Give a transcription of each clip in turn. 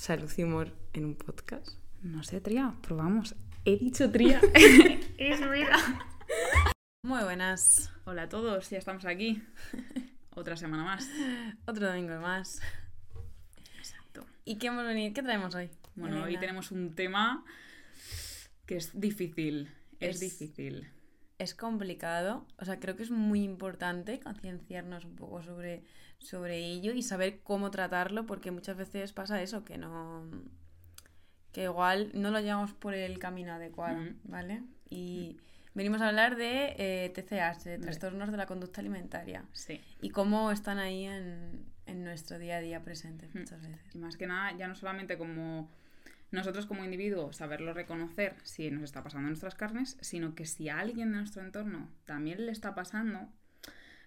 Salud y humor en un podcast. No sé, Tría, probamos. He dicho Tría. es vida. Muy buenas. Hola a todos, ya estamos aquí. Otra semana más. Otro domingo más. Exacto. ¿Y qué hemos venido? ¿Qué traemos hoy? Bueno, hoy tenemos un tema que es difícil. Es, Es- difícil. Es complicado, o sea, creo que es muy importante concienciarnos un poco sobre, sobre ello y saber cómo tratarlo, porque muchas veces pasa eso, que no. que igual no lo llevamos por el camino adecuado. ¿vale? Y venimos a hablar de eh, TCAs, de trastornos de la conducta alimentaria, Sí. y cómo están ahí en, en nuestro día a día presentes Ujú. muchas veces. Y más que nada, ya no solamente como nosotros como individuos saberlo reconocer si nos está pasando en nuestras carnes, sino que si a alguien de nuestro entorno también le está pasando,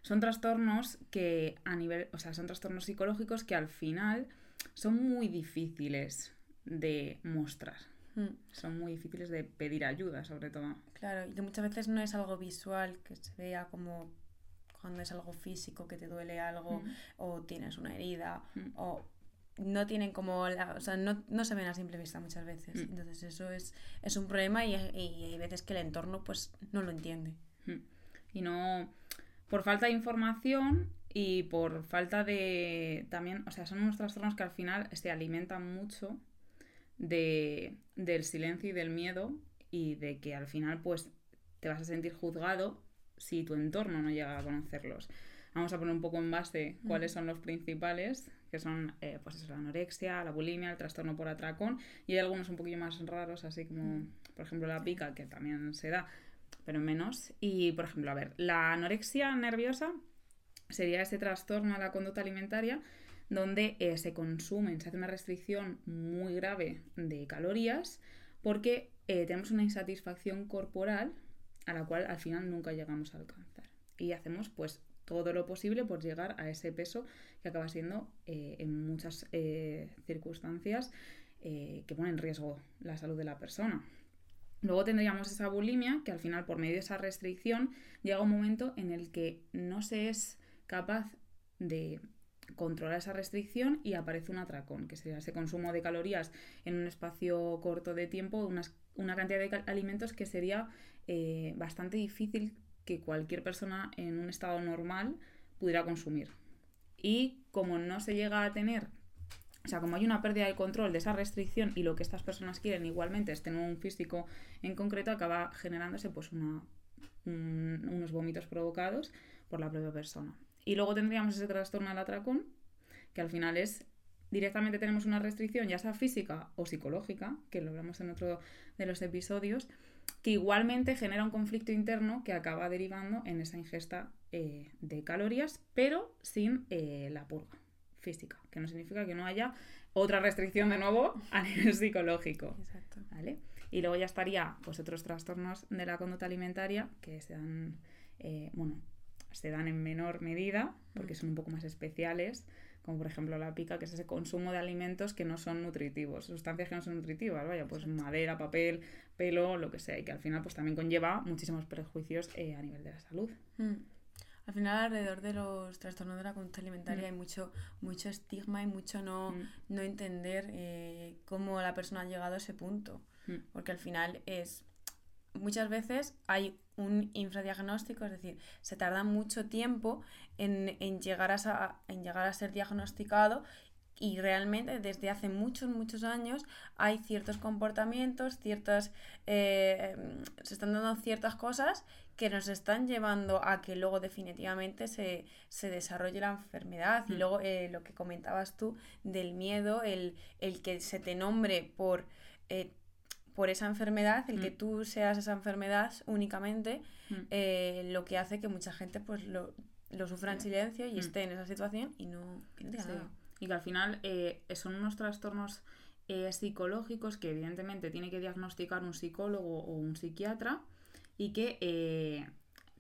son trastornos que a nivel, o sea, son trastornos psicológicos que al final son muy difíciles de mostrar. Mm. Son muy difíciles de pedir ayuda, sobre todo. Claro, y que muchas veces no es algo visual, que se vea como cuando es algo físico, que te duele algo, Mm. o tienes una herida, Mm. o no tienen como, la- o sea, no, no se ven a simple vista muchas veces. Mm. Entonces eso es, es un problema y, y hay veces que el entorno pues no lo entiende. Y no. Por falta de información y por falta de. También, o sea, son unos trastornos que al final se alimentan mucho de, del silencio y del miedo y de que al final, pues, te vas a sentir juzgado si tu entorno no llega a conocerlos. Vamos a poner un poco en base cuáles son los principales, que son eh, pues eso, la anorexia, la bulimia, el trastorno por atracón, y hay algunos un poquillo más raros, así como, por ejemplo, la pica, que también se da, pero menos. Y, por ejemplo, a ver, la anorexia nerviosa sería ese trastorno de la conducta alimentaria donde eh, se consumen, se hace una restricción muy grave de calorías porque eh, tenemos una insatisfacción corporal a la cual al final nunca llegamos a alcanzar. Y hacemos pues todo lo posible por llegar a ese peso que acaba siendo eh, en muchas circunstancias que pone en riesgo la salud de la persona. Luego tendríamos esa bulimia que al final por medio de esa restricción llega un momento en el que no se es capaz de controlar esa restricción y aparece un atracón, que sería ese consumo de calorías en un espacio corto de tiempo, unas- una cantidad de alimentos que sería eh, bastante difícil que cualquier persona en un estado normal pudiera consumir. Y como no se llega a tener, o sea, como hay una pérdida de control de esa restricción y lo que estas personas quieren igualmente es tener un físico en concreto, acaba generándose pues una, un- unos vómitos provocados por la propia persona. Y luego tendríamos ese trastorno del atracón, que al final es directamente tenemos una restricción, ya sea física o psicológica, que lo hablamos en otro de los episodios, que igualmente genera un conflicto interno que acaba derivando en esa ingesta eh, de calorías, pero sin eh, la purga física, que no significa que no haya otra restricción de nuevo a nivel psicológico. Exacto. ¿vale? Y luego ya estaría pues otros trastornos de la conducta alimentaria que se dan, eh, bueno, se dan en menor medida porque son un poco más especiales, como por ejemplo la pica, que es ese consumo de alimentos que no son nutritivos, sustancias que no son nutritivas, vaya, pues madera, papel, pelo, lo que sea, y que al final pues también conlleva muchísimos prejuicios eh, a nivel de la salud. Mm. Al final, alrededor de los trastornos de la conducta alimentaria Mm. hay mucho, mucho estigma y mucho no, Mm. no entender eh, cómo la persona ha llegado a ese punto. Mm. Porque al final es. Muchas veces hay un infradiagnóstico, es decir, se tarda mucho tiempo en, en llegar, a, en llegar a ser diagnosticado y realmente desde hace muchos, muchos años hay ciertos comportamientos, ciertas, eh, se están dando ciertas cosas que nos están llevando a que luego definitivamente se, se desarrolle la enfermedad. Y Mm. luego eh, lo que comentabas tú del miedo, el, el que se te nombre por, eh, por esa enfermedad, el que Mm. tú seas esa enfermedad únicamente, Mm. eh, lo que hace que mucha gente pues lo, lo sufra en silencio y esté en esa situación y no, y no diga Sí. nada. Y que al final eh, son unos trastornos eh, psicológicos que evidentemente tiene que diagnosticar un psicólogo o un psiquiatra y que eh,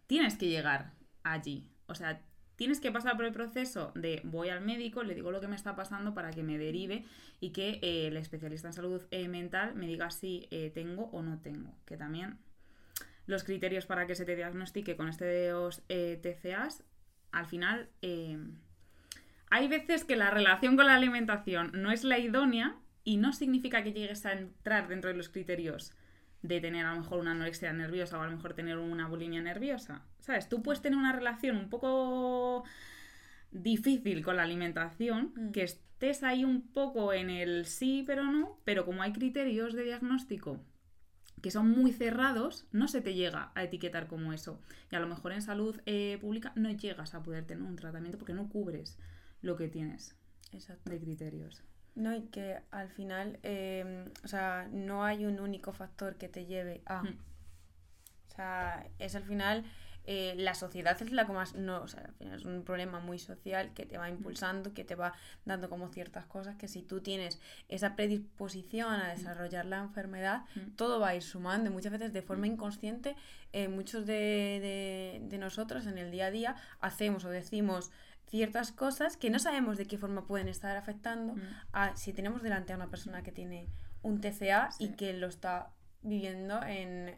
tienes que llegar allí. O sea, tienes que pasar por el proceso de voy al médico, le digo lo que me está pasando para que me derive y que el especialista en salud mental me diga si tengo o no tengo. Que también los criterios para que se te diagnostique con de los TCAs, al final hay veces que la relación con la alimentación no es la idónea y no significa que llegues a entrar dentro de los criterios de tener a lo mejor una anorexia nerviosa o a lo mejor tener una bulimia nerviosa. ¿Sabes? Tú puedes tener una relación un poco difícil con la alimentación, mm. que estés ahí un poco en el sí pero no, pero como hay criterios de diagnóstico que son muy cerrados, no se te llega a etiquetar como eso. Y a lo mejor en salud eh, pública no llegas a poder tener un tratamiento porque no cubres lo que tienes de criterios. No, y que al final, em, o sea, no hay un único factor que te lleve a. Mm. O sea, es al final, eh, la sociedad es la que más. No, o sea, al final es un problema muy social que te va impulsando, que te va dando como ciertas cosas que si tú tienes esa predisposición a desarrollar la enfermedad, todo va a ir sumando. Y muchas veces de forma inconsciente, eh, muchos de, de, de nosotros en el día a día hacemos o decimos ciertas cosas que no sabemos de qué forma pueden estar afectando mm. a si tenemos delante a una persona que tiene un TCA y que lo está viviendo en,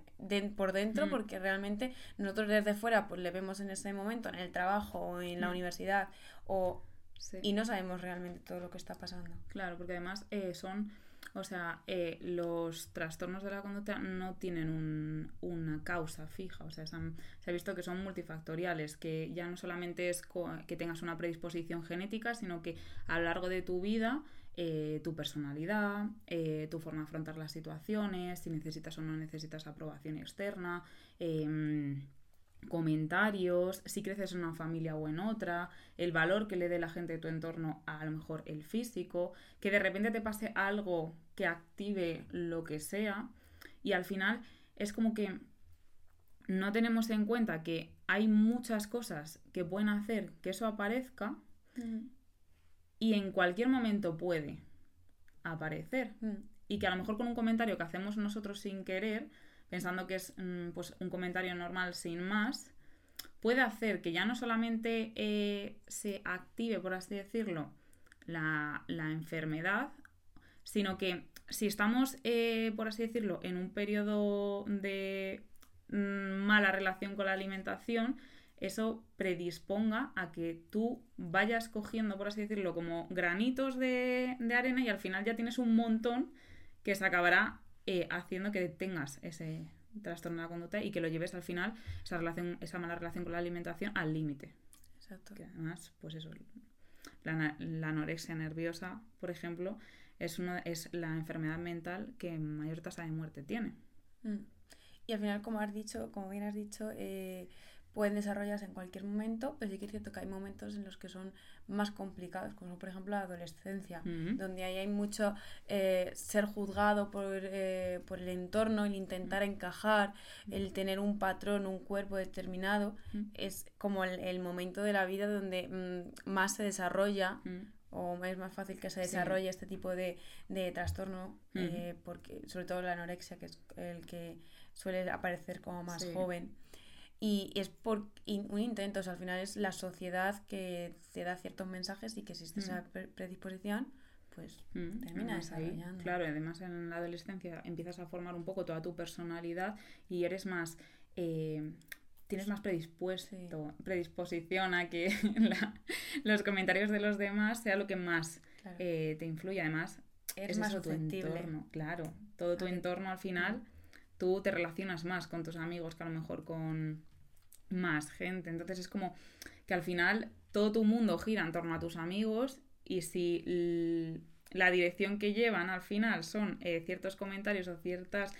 por dentro mm. porque realmente nosotros desde fuera pues le vemos en ese momento en el trabajo o en la mm. universidad o y no sabemos realmente todo lo que está pasando. Claro, porque además eh, son o sea, eh, los trastornos de la conducta no tienen una causa fija. O sea, se, ha visto que son multifactoriales, que ya no solamente es que tengas una predisposición genética, sino que a lo largo de tu vida, eh, tu personalidad, eh, tu forma de afrontar las situaciones, si necesitas o no necesitas aprobación externa, em, comentarios, si creces en una familia o en otra, el valor que le dé la gente de tu entorno a, a lo mejor el físico, que de repente te pase algo que active lo que sea y al final es como que no tenemos en cuenta que hay muchas cosas que pueden hacer que eso aparezca mm. y en cualquier momento puede aparecer mm. y que a lo mejor con un comentario que hacemos nosotros sin querer pensando que es mm, pues, un comentario normal sin más, puede hacer que ya no solamente eh, se active, por así decirlo, la, enfermedad, sino que si estamos, eh, por así decirlo, en un periodo de mm, mala relación con la alimentación, eso predisponga a que tú vayas cogiendo, por así decirlo, como granitos de, de arena y al final ya tienes un montón que se acabará eh, haciendo que tengas ese trastorno de la conducta y que lo lleves al final, esa, relación, esa mala relación con la alimentación, al límite. Exacto. Que además, pues eso, la, anorexia nerviosa, por ejemplo, es, uno, es la enfermedad mental que mayor tasa de muerte tiene. Mm. Y al final, como has dicho, como bien has dicho, eh, pueden desarrollarse en cualquier momento, pero sí que es cierto que hay momentos en los que son más complicados, como por ejemplo la adolescencia, donde ahí hay mucho eh, ser juzgado por, eh, por, el entorno, el intentar encajar, el tener un patrón, un cuerpo determinado, es como el, momento de la vida donde mm, más se desarrolla o es más fácil que se desarrolle este tipo de, de trastorno, eh, porque sobre todo la anorexia, que es el que suele aparecer como más joven. Y es por un intento, o sea, al final es la sociedad que te da ciertos mensajes y que existe esa mm. predisposición, pues mm, termina desarrollando. claro, además en la adolescencia empiezas a formar un poco toda tu personalidad y eres más... Eh, tienes más predispuesto, predisposición a que los comentarios de los demás sea lo que más eh, te influye. Además, es más tu entorno. Claro, todo tu entorno al final tú te relacionas más con tus amigos que a lo mejor con más gente. Entonces es como que al final todo tu mundo gira en torno a tus amigos y si la dirección que llevan al final son eh, ciertos comentarios o ciertas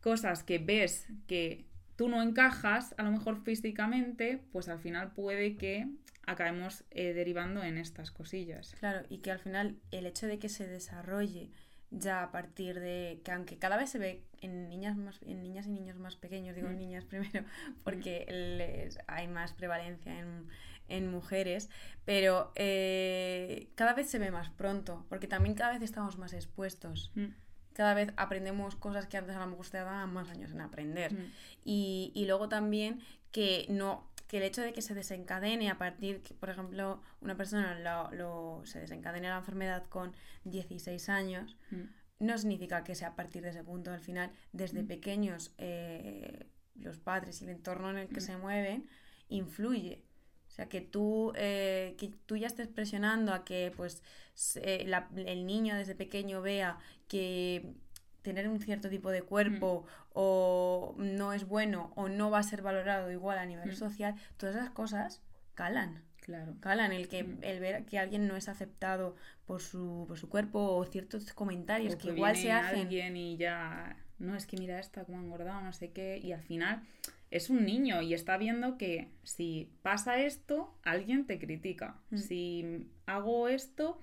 cosas que ves que tú no encajas, a lo mejor físicamente, pues al final puede que acabemos eh, derivando en estas cosillas. Claro, y que al final el hecho de que se desarrolle ya a partir de que aunque cada vez se ve en niñas más en niñas y niños más pequeños digo mm. niñas primero porque les, hay más prevalencia en, en mujeres, pero eh, cada vez se ve más pronto, porque también cada vez estamos más expuestos. Mm. Cada vez aprendemos cosas que antes a lo mejor te daban más años en aprender. Mm. Y, y luego también que no que el hecho de que se desencadene a partir, que, por ejemplo, una persona lo, lo- se desencadene la enfermedad con 16 años, Mm. No significa que sea a partir de ese punto. Al final, desde Mm. pequeños, eh, los padres y el entorno en el que Mm. se mueven influye. O sea, que tú, eh, que tú ya estés presionando a que pues, se- la- el niño desde pequeño vea que tener un cierto tipo de cuerpo o no es bueno o no va a ser valorado igual a nivel Mm. social, todas esas cosas calan. Claro. Calan el que Mm. el ver que alguien no es aceptado por su, por su cuerpo o ciertos comentarios O que igual viene se hacen. alguien y ya. No, es que mira esta, cómo ha engordado, no sé qué. Y al final es un niño y está viendo que si pasa esto, alguien te critica. Mm. Si hago esto,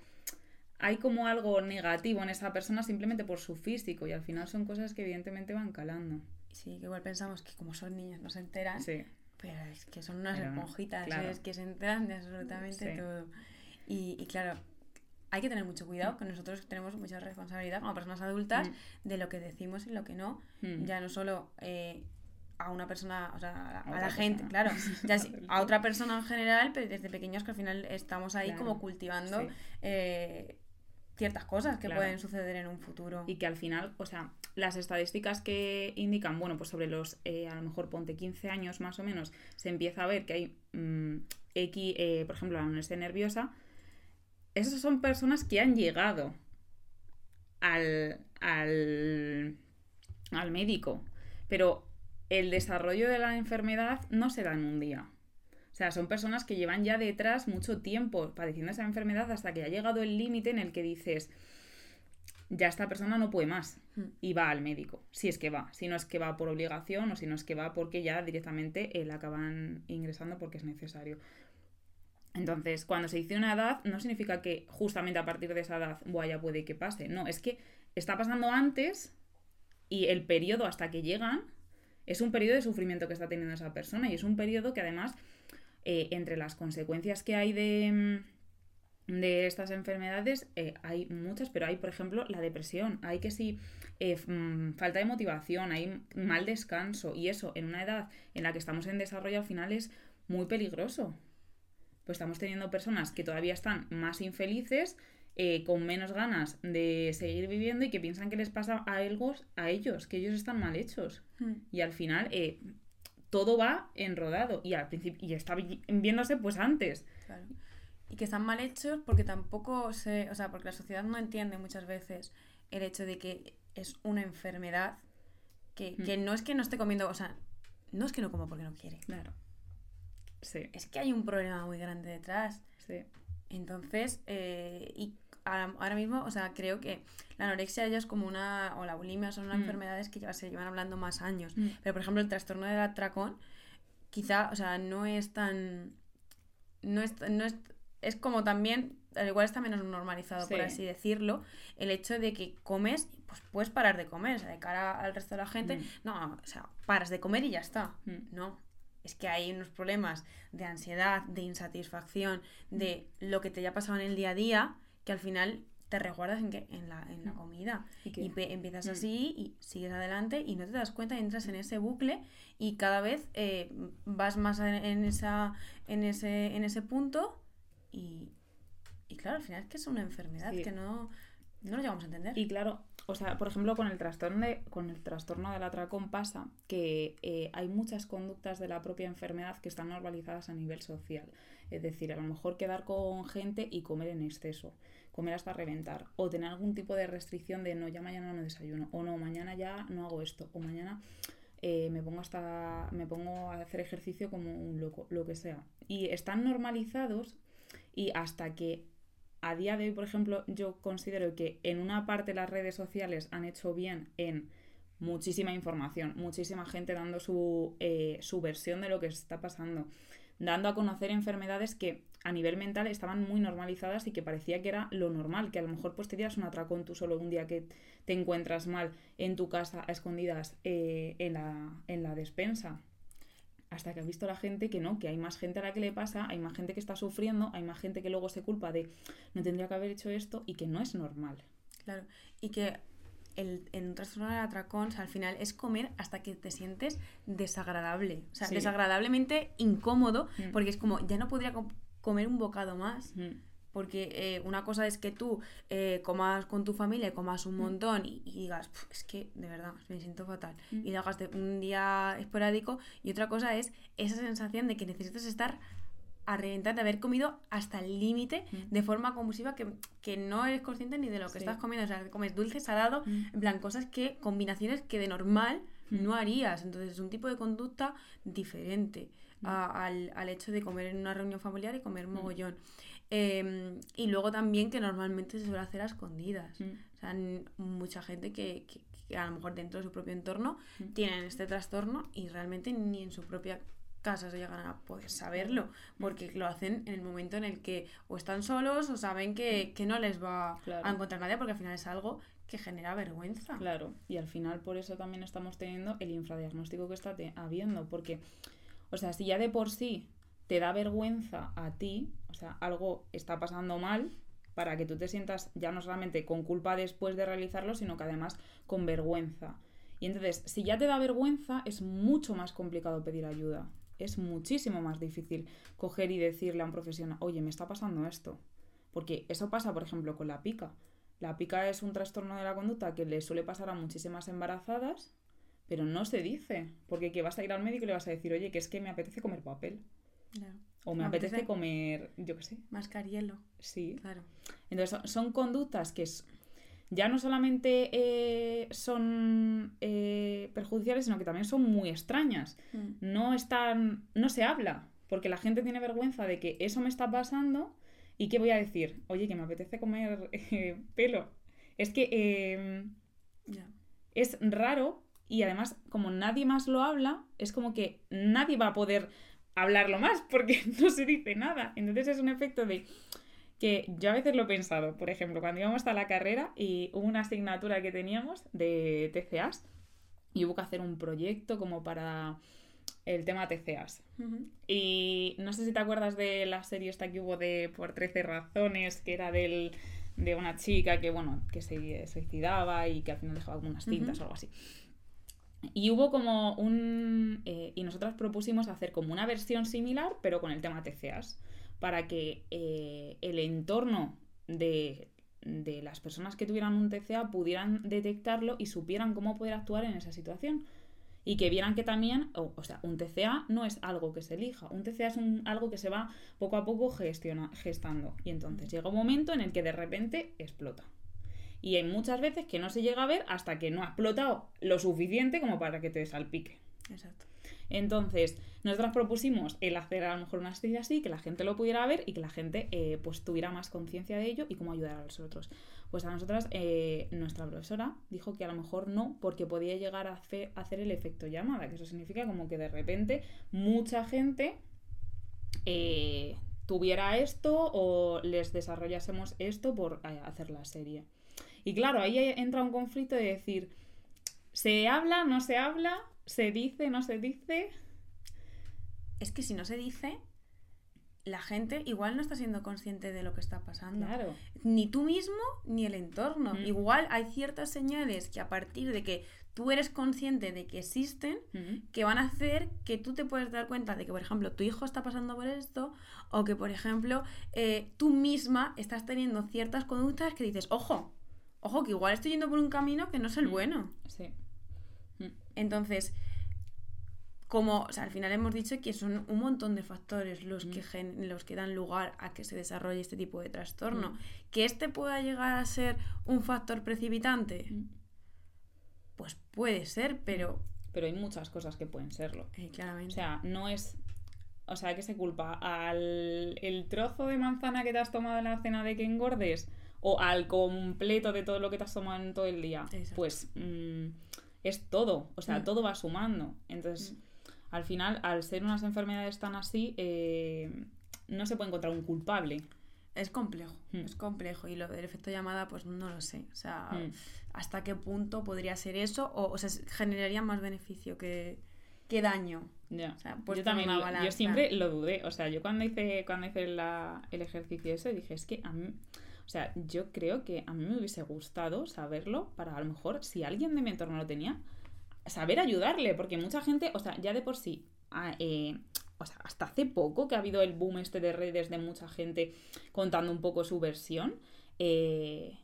hay como algo negativo en esa persona simplemente por su físico. Y al final son cosas que evidentemente van calando. Sí, que igual pensamos que como son niños no se enteran, Sí. Pero es que son unas Pero esponjitas, claro. es que se enteran de absolutamente Sí. todo. Y, y claro, hay que tener mucho cuidado, que nosotros tenemos mucha responsabilidad como personas adultas Mm. de lo que decimos y lo que no. Mm. Ya no solo eh, a una persona, o sea, a, la gente, persona. claro, ya sí, a otra persona en general, pero desde pequeños que al final estamos ahí Claro, como cultivando sí. eh, ciertas cosas que Claro. pueden suceder en un futuro. Y que al final, o sea, las estadísticas que indican, bueno, pues sobre los, eh, a lo mejor ponte 15 años más o menos, se empieza a ver que hay mm, X, eh, por ejemplo, la anorexia nerviosa, esas son personas que han llegado al, al, al médico, pero el desarrollo de la enfermedad no se da en un día. O sea, son personas que llevan ya detrás mucho tiempo padeciendo esa enfermedad hasta que ha llegado el límite en el que dices, ya esta persona no puede más Mm. y va al médico, si es que va, si no es que va por obligación o si no es que va porque ya directamente eh, la acaban ingresando porque es necesario. Entonces, cuando se dice una edad, no significa que justamente a partir de esa edad, buah, ya puede que pase. No, es que está pasando antes y el periodo hasta que llegan es un periodo de sufrimiento que está teniendo esa persona y es un periodo que además, eh, entre las consecuencias que hay de, mm, de estas enfermedades, eh, hay muchas, pero hay, por ejemplo, la depresión, hay que sí, eh, mm, falta de motivación, hay mal descanso y eso en una edad en la que estamos en desarrollo al final es muy peligroso. Pues estamos teniendo personas que todavía están más infelices, eh, con menos ganas de seguir viviendo y que piensan que les pasa a ellos, a ellos, que ellos están mal hechos. Mm. Y al final eh, todo va enrodado y al principio y está vi- viéndose pues antes. Claro. Y que están mal hechos porque tampoco se. O sea, porque la sociedad no entiende muchas veces el hecho de que es una enfermedad que, Mm. que no es que no esté comiendo. O sea, no es que no coma porque no quiere. Claro. Sí, Es que hay un problema muy grande detrás. sí. Entonces, eh, y ahora, mismo, o sea, creo que la anorexia ya es como una. o la bulimia son unas Mm. enfermedades que ya se llevan hablando más años. Mm. Pero, por ejemplo, el trastorno del atracón, quizá, o sea, no es tan. No es, no es, es como también, al igual está menos normalizado, por Sí. así decirlo, el hecho de que comes, pues puedes parar de comer, o sea, de cara al resto de la gente, Mm. no, o sea, paras de comer y ya está. No, es que hay unos problemas de ansiedad, de insatisfacción, de lo que te haya pasado en el día a día, que al final te resguardas en, que, en, la, en la Mm. comida. Y que- Y pe- empiezas Mm. así y sigues adelante y no te das cuenta y entras en ese bucle y cada vez eh, vas más en, en esa, en, ese, en ese punto y, y claro, al final es que es una enfermedad Sí. que no, no lo llegamos a entender. Y claro, o sea, por ejemplo, con el trastorno, de, con el trastorno del atracón pasa que eh, hay muchas conductas de la propia enfermedad que están normalizadas a nivel social. Es decir, a lo mejor quedar con gente y comer en exceso, comer hasta reventar, o tener algún tipo de restricción de no, ya mañana no desayuno, o no, mañana ya no hago esto, o mañana eh, me pongo hasta me pongo a hacer ejercicio como un loco, lo que sea. Y están normalizados y hasta que a día de hoy, por ejemplo, yo considero que en una parte las redes sociales han hecho bien en muchísima información, muchísima gente dando su, eh, su versión de lo que está pasando, dando a conocer enfermedades que a nivel mental estaban muy normalizadas y que parecía que era lo normal, que a lo mejor pues te dieras un atracón tú solo un día que te encuentras mal en tu casa a escondidas eh, en, la, en la despensa. hasta que ha visto la gente que no, que hay más gente a la que le pasa, hay más gente que está sufriendo, hay más gente que luego se culpa de no tendría que haber hecho esto y que no es normal. Claro, y que el, en un trastorno del atracón, o sea, al final es comer hasta que te sientes desagradable, o sea, Sí. desagradablemente incómodo, Mm. porque es como, ya no podría comer un bocado más. Mm, Porque eh, una cosa es que tú eh, comas con tu familia, comas un montón y, y digas, "Puf, es que de verdad me siento fatal. Mm. Y lo hagas de un día esporádico. Y otra cosa es esa sensación de que necesitas estar a reventar de haber comido hasta el límite Mm. de forma compulsiva que, que no eres consciente ni de lo que Sí. estás comiendo. O sea, comes dulce, salado, en plan, cosas que, combinaciones que de normal no harías. Entonces es un tipo de conducta diferente. A- al, al hecho de comer en una reunión familiar y comer mogollón. Eh, y luego también que normalmente se suele hacer a escondidas. mm, O sea, mucha gente que, que- que a lo mejor dentro de su propio entorno Mm. tienen este trastorno y realmente ni en su propia casa se llegan a poder saberlo, porque lo hacen en el momento en el que o están solos o saben que, que no les va Mm. Claro. a encontrar nadie, porque al final es algo que genera vergüenza. Claro, y al final por eso también estamos teniendo el infradiagnóstico que está habiendo, porque, o sea, si ya de por sí te da vergüenza a ti, o sea, algo está pasando mal para que tú te sientas ya no solamente con culpa después de realizarlo, sino que además con vergüenza. Y entonces, si ya te da vergüenza, es mucho más complicado pedir ayuda. Es muchísimo más difícil coger y decirle a un profesional, oye, me está pasando esto. Porque eso pasa, por ejemplo, con la pica. La pica es un trastorno de la conducta que le suele pasar a muchísimas embarazadas, pero no se dice. Porque que vas a ir al médico y le vas a decir, oye, que es que me apetece comer papel. Claro. O me, Me apetece, apetece- comer, yo qué sé. Mascarielo, Sí. claro. Entonces son, son conductas que es- ya no solamente eh, son eh, perjudiciales, sino que también son muy extrañas. Mm. No están, no se habla, porque la gente tiene vergüenza de que eso me está pasando y que voy a decir, oye, que me apetece comer eh, pelo. Es que Ya. es raro y además como nadie más lo habla, es como que nadie va a poder hablarlo más porque no se dice nada. Entonces es un efecto de que yo a veces lo he pensado, por ejemplo, cuando íbamos a la carrera y hubo una asignatura que teníamos de TCAs y hubo que hacer un proyecto como para el tema TCAs. Y no sé si te acuerdas de la serie esta que hubo de Por 13 razones, que era del, de una chica que, bueno, que se suicidaba y que al final dejaba como unas cintas o algo así. Y hubo como un... eh, y nosotros propusimos hacer como una versión similar, pero con el tema TCAs, para que eh, el entorno de, de las personas que tuvieran un TCA pudieran detectarlo y supieran cómo poder actuar en esa situación. Y que vieran que también, o sea, un TCA no es algo que se elija, un TCA es un- algo que se va poco a poco gestiona, gestando. Y entonces llega un momento en el que de repente explota. Y hay muchas veces que no se llega a ver hasta que no ha explotado lo suficiente como para que te salpique. Exacto. Entonces, nosotros propusimos el hacer a lo mejor una serie así, que la gente lo pudiera ver y que la gente eh, pues tuviera más conciencia de ello y cómo ayudar a los otros. Pues a nosotras, eh, nuestra profesora dijo que a lo mejor no, porque podía llegar a hace- a hacer el efecto llamada, que eso significa como que de repente mucha gente eh, tuviera esto o les desarrollásemos esto por hacer la serie. Y claro, ahí entra un conflicto de decir, ¿se habla, no se habla? ¿Se dice, no se dice? Es que si no se dice, la gente igual no está siendo consciente de lo que está pasando. Claro. Ni tú mismo ni el entorno. Mm. Igual hay ciertas señales que a partir de que tú eres consciente de que existen, Ujú. que van a hacer que tú te puedes dar cuenta de que, por ejemplo, tu hijo está pasando por esto, o que, por ejemplo, eh, tú misma estás teniendo ciertas conductas que dices, ojo, ojo, que igual estoy yendo por un camino que no es el Mm. bueno. Sí. Mm. Entonces, como o sea, al final hemos dicho que son un montón de factores los, que, Mm. gen- los que dan lugar a que se desarrolle este tipo de trastorno. Mm. Que este pueda llegar a ser un factor precipitante, Mm. pues puede ser, pero Pero hay muchas cosas que pueden serlo. eh, claramente. O sea, no es. O sea, ¿qué se culpa? ¿Al el trozo de manzana que te has tomado en la cena de que engordes? ¿O al completo de todo lo que te has tomado en todo el día? Exacto. Pues mm, es todo. O sea, Mm. todo va sumando. Entonces, al final, al ser unas enfermedades tan así, eh, no se puede encontrar un culpable. Es complejo, Mm. es complejo. Y lo del efecto llamada, pues no lo sé. O sea, Mm. hasta qué punto podría ser eso, o, o sea, generaría más beneficio que, ¿qué daño? Ya. O sea, yo también, yo siempre lo dudé. O sea, yo cuando hice, cuando hice la- el ejercicio ese, dije, es que a mí, o sea, yo creo que a mí me hubiese gustado saberlo para a lo mejor, si alguien de mi entorno lo tenía, saber ayudarle, porque mucha gente, o sea, ya de por sí, ah, eh, o sea, hasta hace poco que ha habido el boom este de redes de mucha gente contando un poco su versión, eh,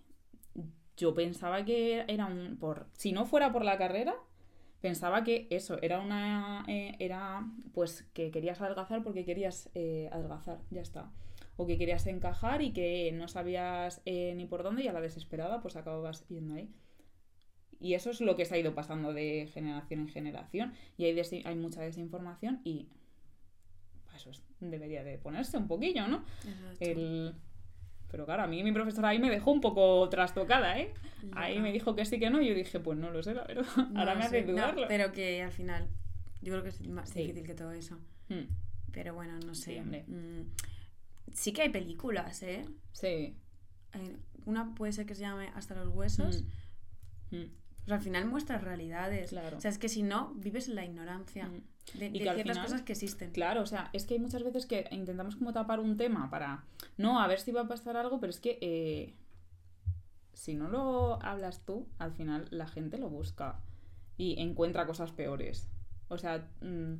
yo pensaba que era un, por, si no fuera por la carrera, pensaba que eso era una eh, era pues que querías adelgazar porque querías eh, adelgazar ya está o que querías encajar y que no sabías eh, ni por dónde y a la desesperada pues acababas yendo ahí y eso es lo que se ha ido pasando de generación en generación y hay, desi- hay mucha desinformación y eso es- debería de ponerse un poquillo no el pero claro a mí mi profesora ahí me dejó un poco trastocada eh ahí me dijo que sí que no y yo dije pues no lo sé la verdad No ahora me hace. No, dudarlo pero que al final, yo creo que es más Sí. difícil que todo eso. Mm. Pero bueno, no sé. Sí, hombre. Mm, sí que hay películas, ¿eh? Sí. Una puede ser que se llame Hasta los huesos. Mm. Mm. Al final muestras realidades. Claro. O sea, es que si no, vives en la ignorancia Mm. de, ciertas final- cosas que existen. Claro, o sea, es que hay muchas veces que intentamos como tapar un tema para, no, a ver si va a pasar algo, pero es que eh, si no lo hablas tú, al final la gente lo busca y encuentra cosas peores. O sea, mm,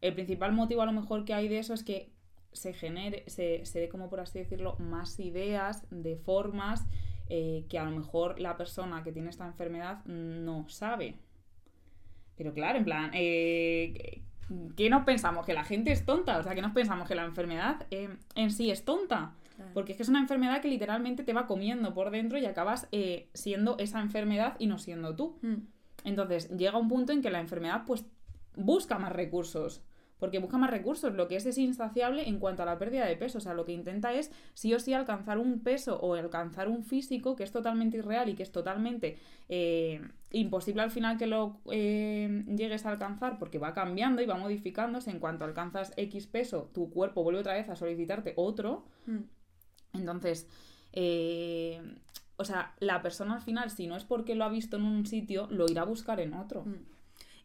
el principal motivo a lo mejor que hay de eso es que se genere, se, se dé como por así decirlo, más ideas de formas eh, que a lo mejor la persona que tiene esta enfermedad no sabe. Pero claro, en plan, eh, ¿qué nos pensamos? ¿Que la gente es tonta? O sea, ¿qué nos pensamos? ¿Que la enfermedad eh, en sí es tonta? Claro. Porque es que es una enfermedad que literalmente te va comiendo por dentro y acabas eh, siendo esa enfermedad y no siendo tú. Mm. Entonces llega un punto en que la enfermedad pues busca más recursos. Porque busca más recursos, lo que es es insaciable en cuanto a la pérdida de peso. O sea, lo que intenta es sí o sí alcanzar un peso o alcanzar un físico que es totalmente irreal y que es totalmente eh, imposible al final que lo eh, llegues a alcanzar porque va cambiando y va modificándose. En cuanto alcanzas X peso, tu cuerpo vuelve otra vez a solicitarte otro. Mm. Entonces, eh, o sea, la persona al final, si no es porque lo ha visto en un sitio, lo irá a buscar en otro. Mm.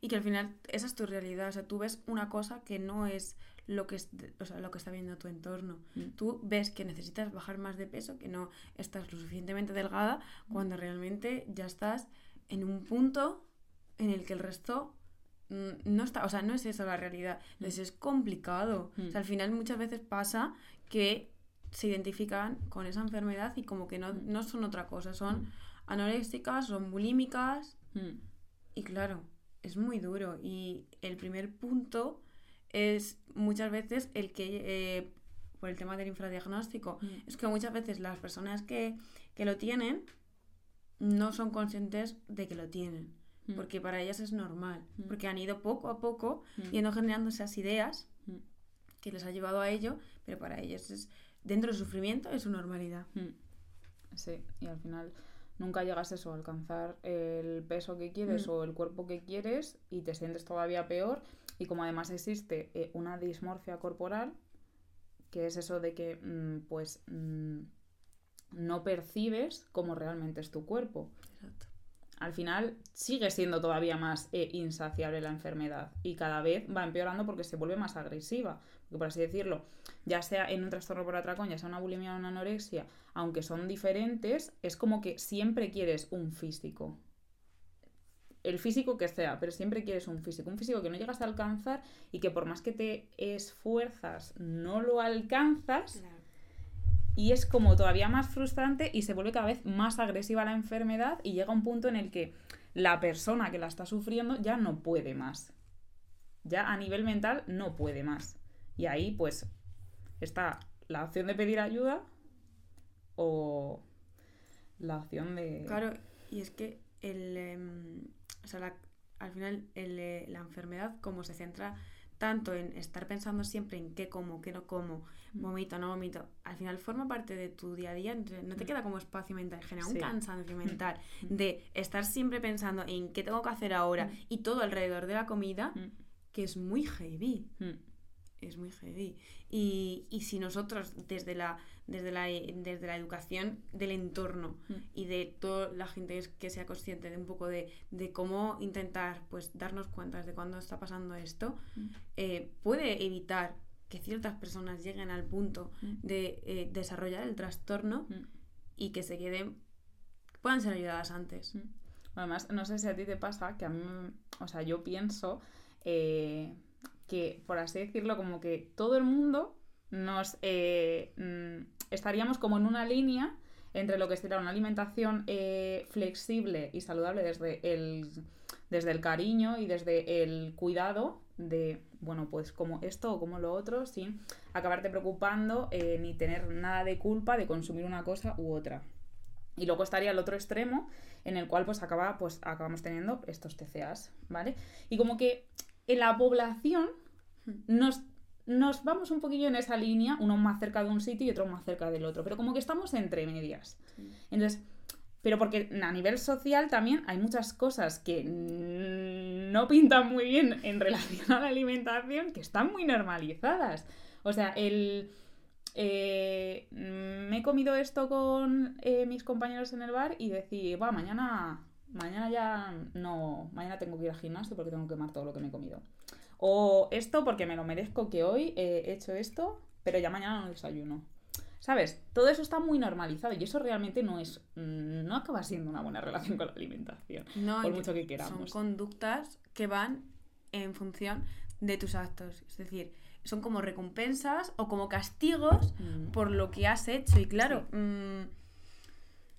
Y que al final esa es tu realidad. O sea, tú ves una cosa que no es lo que, es, o sea, lo que está viendo tu entorno. Mm. Tú ves que necesitas bajar más de peso, que no estás lo suficientemente delgada, cuando realmente ya estás en un punto en el que el resto mm, no está. O sea, no es esa la realidad. Entonces es complicado. Mm. O sea, al final muchas veces pasa que se identifican con esa enfermedad y como que no, Mm. no son otra cosa. Son anoréxicas, son bulímicas. Mm. Y claro, es muy duro. Y el primer punto es muchas veces el que, eh, por el tema del infradiagnóstico, Mm. es que muchas veces las personas que, que lo tienen no son conscientes de que lo tienen. Mm. Porque para ellas es normal. Mm. Porque han ido poco a poco yendo generando esas ideas que les ha llevado a ello, pero para ellos es dentro del sufrimiento es su normalidad. Sí, y al final nunca llegas eso, a alcanzar el peso que quieres Mm. o el cuerpo que quieres y te sientes todavía peor. Y como además existe eh, una dismorfia corporal, que es eso de que mm, pues mm, no percibes cómo realmente es tu cuerpo. Exacto. al final sigue siendo todavía más eh, insaciable la enfermedad y cada vez va empeorando porque se vuelve más agresiva. Por así decirlo, ya sea en un trastorno por atracón, ya sea una bulimia o una anorexia, aunque son diferentes, es como que siempre quieres un físico. El físico que sea, pero siempre quieres un físico. Un físico que no llegas a alcanzar y que por más que te esfuerzas no lo alcanzas y es como todavía más frustrante y se vuelve cada vez más agresiva la enfermedad y llega un punto en el que la persona que la está sufriendo ya no puede más. Ya a nivel mental no puede más. Y ahí pues está la opción de pedir ayuda o la opción de... Claro, y es que el, em, o sea, la- al final el, eh, la enfermedad como se centra tanto en estar pensando siempre en qué como, qué no como, Mm. vomito, no vomito, al final forma parte de tu día a día, no te Mm. queda como espacio mental, genera un Sí. cansancio mental Mm. de estar siempre pensando en qué tengo que hacer ahora y todo alrededor de la comida, que es muy heavy. Es muy heavy. Y, y si nosotros desde la, desde la, desde la educación del entorno Mm. y de toda la gente que sea consciente de un poco de, de cómo intentar pues darnos cuenta de cuándo está pasando esto, Mm. eh, puede evitar que ciertas personas lleguen al punto Mm. de eh, desarrollar el trastorno y que se queden, puedan ser ayudadas antes. Además, no sé si a ti te pasa que a mí, o sea, yo pienso eh, que, por así decirlo, como que todo el mundo nos eh, mm, estaríamos como en una línea entre lo que sería una alimentación eh, flexible y saludable desde el, desde el cariño y desde el cuidado de, bueno, pues como esto o como lo otro, sin acabarte preocupando eh, ni tener nada de culpa de consumir una cosa u otra. Y luego estaría el otro extremo, en el cual pues pues acabamos teniendo estos TCAs, ¿vale? Y como que en la población nos, nos vamos un poquillo en esa línea, uno más cerca de un sitio y otro más cerca del otro, pero como que estamos entre medias. Entonces, pero porque a nivel social también hay muchas cosas que no pintan muy bien en relación a la alimentación, que están muy normalizadas. O sea, el... eh, me he comido esto con eh, mis compañeros en el bar y decir, va, mañana, mañana ya no, mañana tengo que ir al gimnasio porque tengo que quemar todo lo que me he comido. O esto porque me lo merezco que hoy he hecho esto, pero ya mañana no desayuno. ¿Sabes? Todo eso está muy normalizado y eso realmente no es. mm, no acaba siendo una buena relación con la alimentación. No, por mucho que Son queramos. conductas que van en función de tus actos. Es decir, son como recompensas o como castigos Mm, por lo que has hecho. Y claro, mm,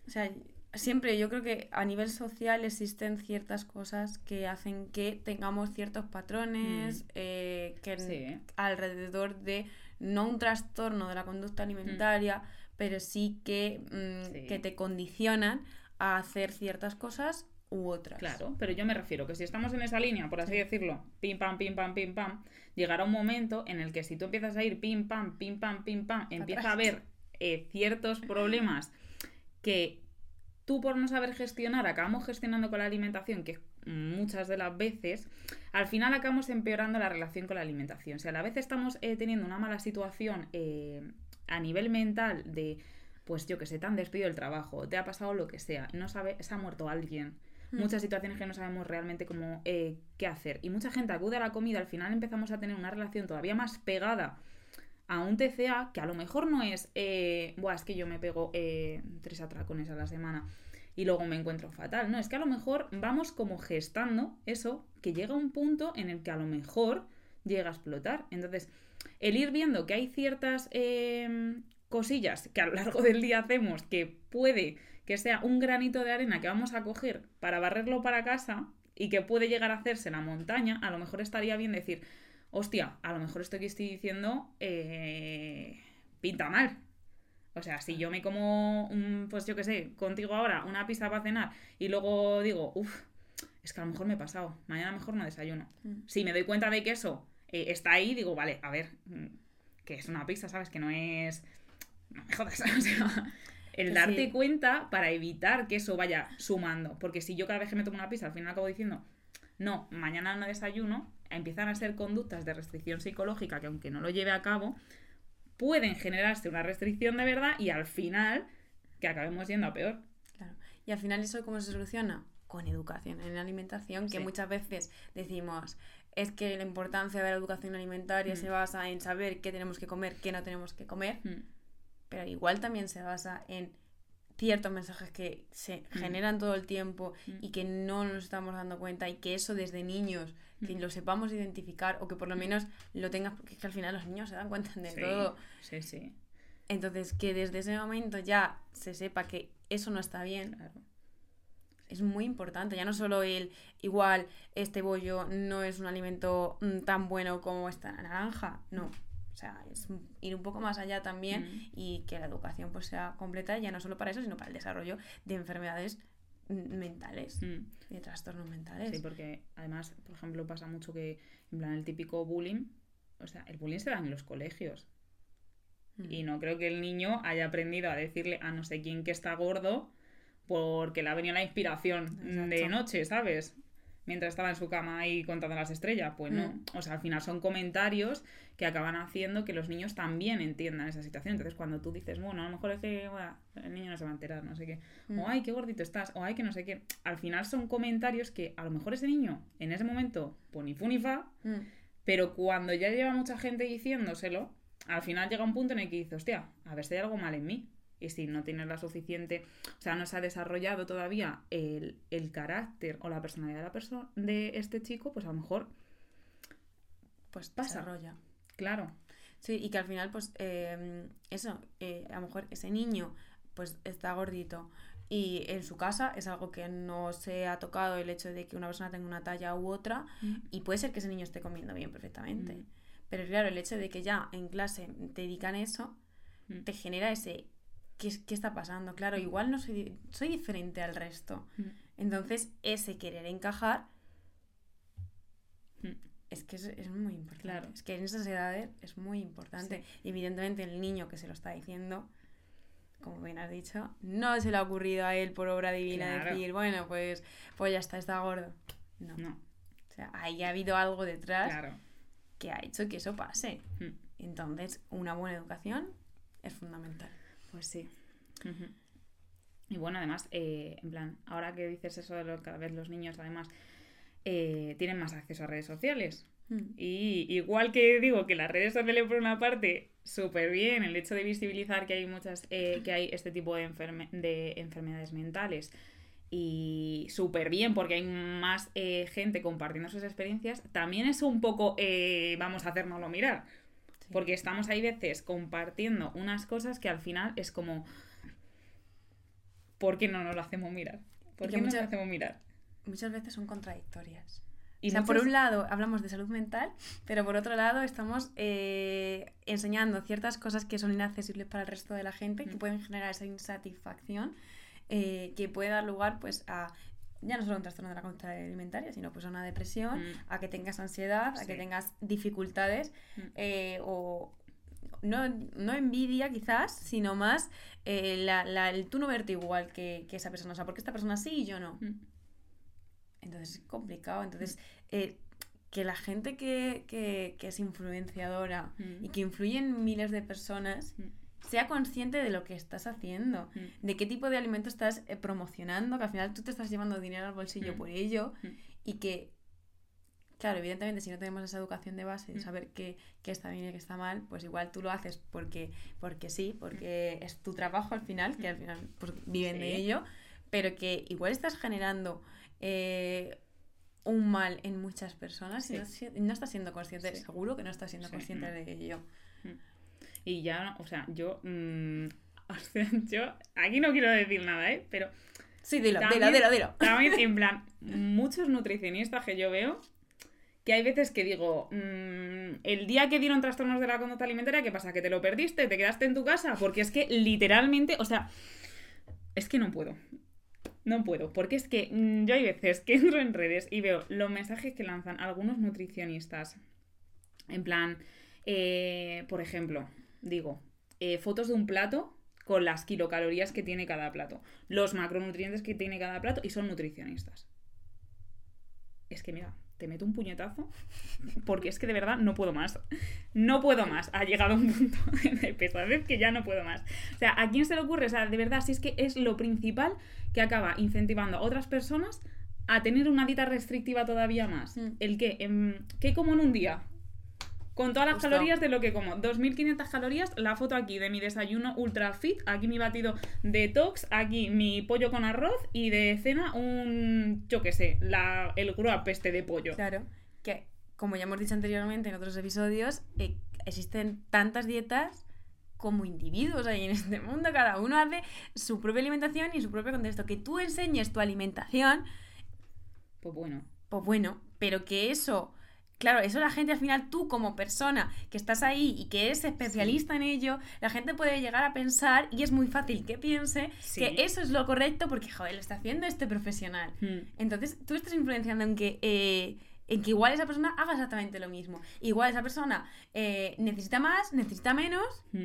o sea, siempre yo creo que a nivel social existen ciertas cosas que hacen que tengamos ciertos patrones eh, que Sí. alrededor de no un trastorno de la conducta alimentaria, pero sí que, mm, Sí. que te condicionan a hacer ciertas cosas u otras. Claro, pero yo me refiero que si estamos en esa línea, por así decirlo, pim pam, pim pam, pim pam, llegará un momento en el que si tú empiezas a ir pim pam, pim pam, pim pam, empieza a haber eh, ciertos problemas que tú por no saber gestionar acabamos gestionando con la alimentación, que muchas de las veces, al final acabamos empeorando la relación con la alimentación. Si a la vez estamos eh, teniendo una mala situación eh, a nivel mental de, pues yo que sé, te han despedido del trabajo, te ha pasado lo que sea, no sabe, se ha muerto alguien, Hmm. muchas situaciones que no sabemos realmente cómo eh, qué hacer. Y mucha gente acude a la comida, al final empezamos a tener una relación todavía más pegada a un TCA que a lo mejor no es, eh, Buah, es que yo me pego eh, tres atracones a la semana y luego me encuentro fatal. No, es que a lo mejor vamos como gestando eso, que llega un punto en el que a lo mejor llega a explotar. Entonces, el ir viendo que hay ciertas eh, cosillas que a lo largo del día hacemos que puede que sea un granito de arena que vamos a coger para barrerlo para casa y que puede llegar a hacerse la montaña, a lo mejor estaría bien decir, hostia, a lo mejor esto que estoy diciendo eh, pinta mal. O sea, si yo me como, un, pues yo qué sé, contigo ahora una pizza para cenar y luego digo, uff, es que a lo mejor me he pasado, mañana mejor no desayuno. Mm. Si me doy cuenta de que eso eh, está ahí, digo, vale, a ver, mm, que es una pizza, ¿sabes? Que no es... No me jodas, o sea, el Que darte sí. cuenta para evitar que eso vaya sumando. Porque si yo cada vez que me tomo una pizza al final acabo diciendo, no, mañana no desayuno, empiezan a ser conductas de restricción psicológica que aunque no lo lleve a cabo, pueden generarse una restricción de verdad y al final que acabemos yendo a peor. Claro. Y al final eso cómo se soluciona? Con educación en alimentación, que Sí. muchas veces decimos, es que la importancia de la educación alimentaria Mm. se basa en saber qué tenemos que comer, qué no tenemos que comer, Mm, pero igual también se basa en ciertos mensajes que se Mm. generan todo el tiempo Mm. y que no nos estamos dando cuenta y que eso desde niños, que lo sepamos identificar o que por lo menos lo tengas, porque es que al final los niños se dan cuenta de Sí, todo. sí, sí, Entonces, que desde ese momento ya se sepa que eso no está bien, claro. es muy importante. Ya no solo el, igual, este bollo no es un alimento mm, tan bueno como esta naranja, no. O sea, es ir un poco más allá también Mm. y que la educación pues sea completa, ya no solo para eso, sino para el desarrollo de enfermedades mentales, Mm. de trastornos mentales. Sí, porque además, por ejemplo, pasa mucho que, en plan, el típico bullying, o sea, el bullying se da en los colegios. Mm. Y no creo que el niño haya aprendido a decirle a no sé quién que está gordo porque le ha venido la inspiración de noche, ¿sabes? Mientras estaba en su cama ahí contando las estrellas. Pues no. Mm. O sea, al final son comentarios que acaban haciendo que los niños también entiendan esa situación. Entonces, cuando tú dices, bueno, a lo mejor es que bueno, el niño no se va a enterar, no sé qué. Mm. O ay, qué gordito estás. O ay, que no sé qué. Al final son comentarios que a lo mejor ese niño en ese momento, pues ni fu ni fa, Mm. pero cuando ya lleva mucha gente diciéndoselo, al final llega un punto en el que dice, hostia, a ver si hay algo mal en mí. Y si no tienes la suficiente, o sea, no se ha desarrollado todavía el, el carácter o la personalidad de, la perso- de este chico, pues a lo mejor, Pues Pasa. desarrolla. claro, Sí, y que al final, pues, eh, eso, eh, a lo mejor ese niño, pues, está gordito. Y en su casa es algo que no se ha tocado el hecho de que una persona tenga una talla u otra. Y puede ser que ese niño esté comiendo bien perfectamente. Mm. Pero claro, el hecho de que ya en clase te dedican eso, Mm. te genera ese... ¿Qué, es- qué está pasando? Claro, igual no soy, soy diferente al resto. Mm. Entonces, ese querer encajar Mm. es que es, es muy importante. Claro. Es que en esas edades es muy importante. Y evidentemente el niño que se lo está diciendo, como bien has dicho, no se le ha ocurrido a él por obra divina Claro. decir, bueno, pues, pues ya está, está gordo. No. no, O sea, ahí ha habido algo detrás claro. que ha hecho que eso pase. Mm. Entonces, una buena educación es fundamental. Pues sí. Y bueno, además, eh, en plan, ahora que dices eso de lo cada vez los niños, además, eh, tienen más acceso a redes sociales. Y igual que digo que las redes sociales, por una parte, súper bien, el hecho de visibilizar que hay muchas, eh, que hay este tipo de, enferme- de enfermedades mentales. Y súper bien, porque hay más eh, gente compartiendo sus experiencias. También es un poco, eh, vamos a hacérnoslo mirar. Sí. Porque estamos ahí veces compartiendo unas cosas que al final es como. ¿Por qué no nos lo hacemos mirar? ¿Por qué que no nos lo hacemos mirar? Muchas veces son contradictorias. Y o sea, por un lado hablamos de salud mental, pero por otro lado estamos eh, enseñando ciertas cosas que son inaccesibles para el resto de la gente, que Mm. pueden generar esa insatisfacción, eh, que puede dar lugar pues a ya no solo un trastorno de la conducta alimentaria, sino pues a una depresión, Mm. a que tengas ansiedad, a que tengas dificultades Mm. eh, o no, no envidia quizás, sino más eh, la, la- el tú no verte igual que, que esa persona. O sea, porque esta persona sí y yo no. Mm. Entonces es complicado. Entonces, eh, que la gente que, que- que es influenciadora y que influye en miles de personas. Sea consciente de lo que estás haciendo, Mm. de qué tipo de alimento estás eh, promocionando, que al final tú te estás llevando dinero al bolsillo Mm. por ello Mm. y que, claro, evidentemente si no tenemos esa educación de base de saber qué, qué está bien y qué está mal, pues igual tú lo haces porque, porque sí, porque es tu trabajo al final, que al final pues, viven de ello, pero que igual estás generando eh, un mal en muchas personas y no, estás siendo consciente, Sí. seguro que no estás siendo consciente de ello. Y ya, o sea, yo. mm, o sea, yo. Aquí no quiero decir nada, ¿eh? Pero Sí, dilo, También- dilo, dilo, dilo. también, en plan, muchos nutricionistas que yo veo. Que hay veces que digo, mm, el día que dieron trastornos de la conducta alimentaria, ¿qué pasa? ¿Que te lo perdiste? ¿Te quedaste en tu casa? Porque es que literalmente, o sea, es que no puedo. No puedo, porque es que mm, yo hay veces que entro en redes y veo los mensajes que lanzan algunos nutricionistas. En plan, eh, por ejemplo, digo, eh, fotos de un plato con las kilocalorías que tiene cada plato, los macronutrientes que tiene cada plato y son nutricionistas. Es que mira, te meto un puñetazo porque es que de verdad no puedo más. No puedo más. Ha llegado un punto de pesadez que ya no puedo más. O sea, ¿a quién se le ocurre? O sea, de verdad, si es que es lo principal que acaba incentivando a otras personas a tener una dieta restrictiva todavía más. Mm. El que, em, ¿qué como en un día? Con todas las Justo. calorías de lo que como. 2.500 calorías, la foto aquí de mi desayuno ultra fit, aquí mi batido detox, aquí mi pollo con arroz y de cena un, yo qué sé, la, el gruap este de pollo. Claro, que como ya hemos dicho anteriormente en otros episodios, eh, existen tantas dietas como individuos ahí en este mundo. Cada uno hace su propia alimentación y su propio contexto. Que tú enseñes tu alimentación, Pues bueno. pues bueno, pero que eso, claro, eso la gente al final, tú como persona que estás ahí y que eres especialista en ello, la gente puede llegar a pensar, y es muy fácil que piense, Sí. que eso es lo correcto porque, joder, lo está haciendo este profesional. Hmm. Entonces, tú estás influenciando en que, eh, en que igual esa persona haga exactamente lo mismo. Igual esa persona eh, necesita más, necesita menos. Mm.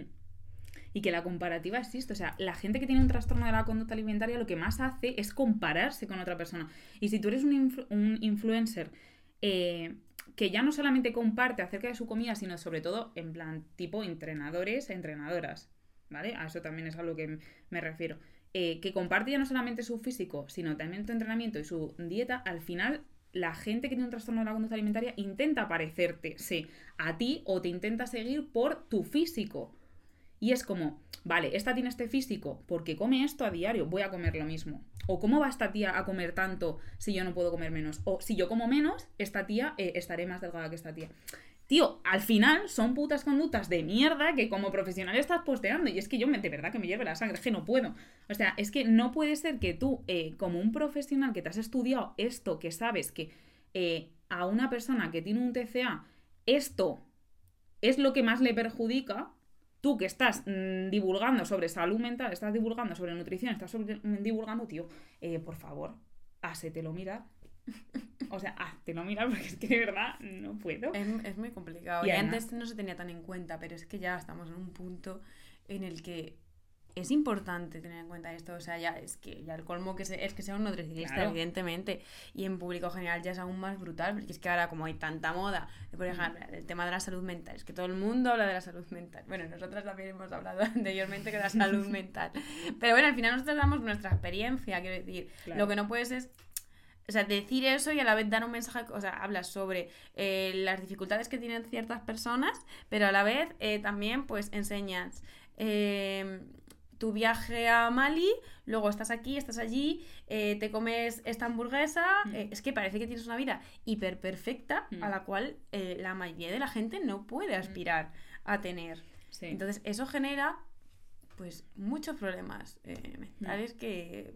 y que la comparativa existe. O sea, la gente que tiene un trastorno de la conducta alimentaria lo que más hace es compararse con otra persona. Y si tú eres un, un influencer eh, que ya no solamente comparte acerca de su comida, sino sobre todo en plan tipo entrenadores, entrenadoras, ¿vale? A eso también es a lo que me refiero. Eh, que comparte ya no solamente su físico, sino también su entrenamiento y su dieta, al final la gente que tiene un trastorno de la conducta alimentaria intenta parecerte sí, a ti o te intenta seguir por tu físico. Y es como, vale, esta tiene este físico porque come esto a diario, voy a comer lo mismo. O cómo va esta tía a comer tanto si yo no puedo comer menos. O si yo como menos, esta tía eh, estaré más delgada que esta tía. Tío, al final son putas conductas de mierda que como profesional estás posteando. Y es que yo me, de verdad que me lleve la sangre, que no puedo. O sea, es que no puede ser que tú, eh, como un profesional que te has estudiado esto, que sabes que eh, a una persona que tiene un TCA, esto es lo que más le perjudica, tú que estás mm, divulgando sobre salud mental, estás divulgando sobre nutrición, estás divulgando, tío, eh, por favor, lo mirar. o sea, lo mirar porque es que de verdad no puedo. Es, muy complicado. Y, antes no se tenía tan en cuenta, pero es que ya estamos en un punto en el que es importante tener en cuenta esto, o sea, ya es que ya el colmo que es que sea un nutricionista, evidentemente, y en público general ya es aún más brutal, porque es que ahora como hay tanta moda, por ejemplo, el tema de la salud mental, es que todo el mundo habla de la salud mental. Bueno, nosotras también hemos hablado anteriormente de la salud mental. Pero bueno, al final nosotros damos nuestra experiencia, quiero decir, lo que no puedes es o sea, decir eso y a la vez dar un mensaje, o sea, hablas sobre eh, las dificultades que tienen ciertas personas, pero a la vez eh, también pues enseñas eh, tu viaje a Mali, luego estás aquí, estás allí, eh, te comes esta hamburguesa, mm. eh, es que parece que tienes una vida hiper perfecta a mm. la cual eh, la mayoría de la gente no puede mm. aspirar a tener. Entonces eso genera pues muchos problemas mentales que...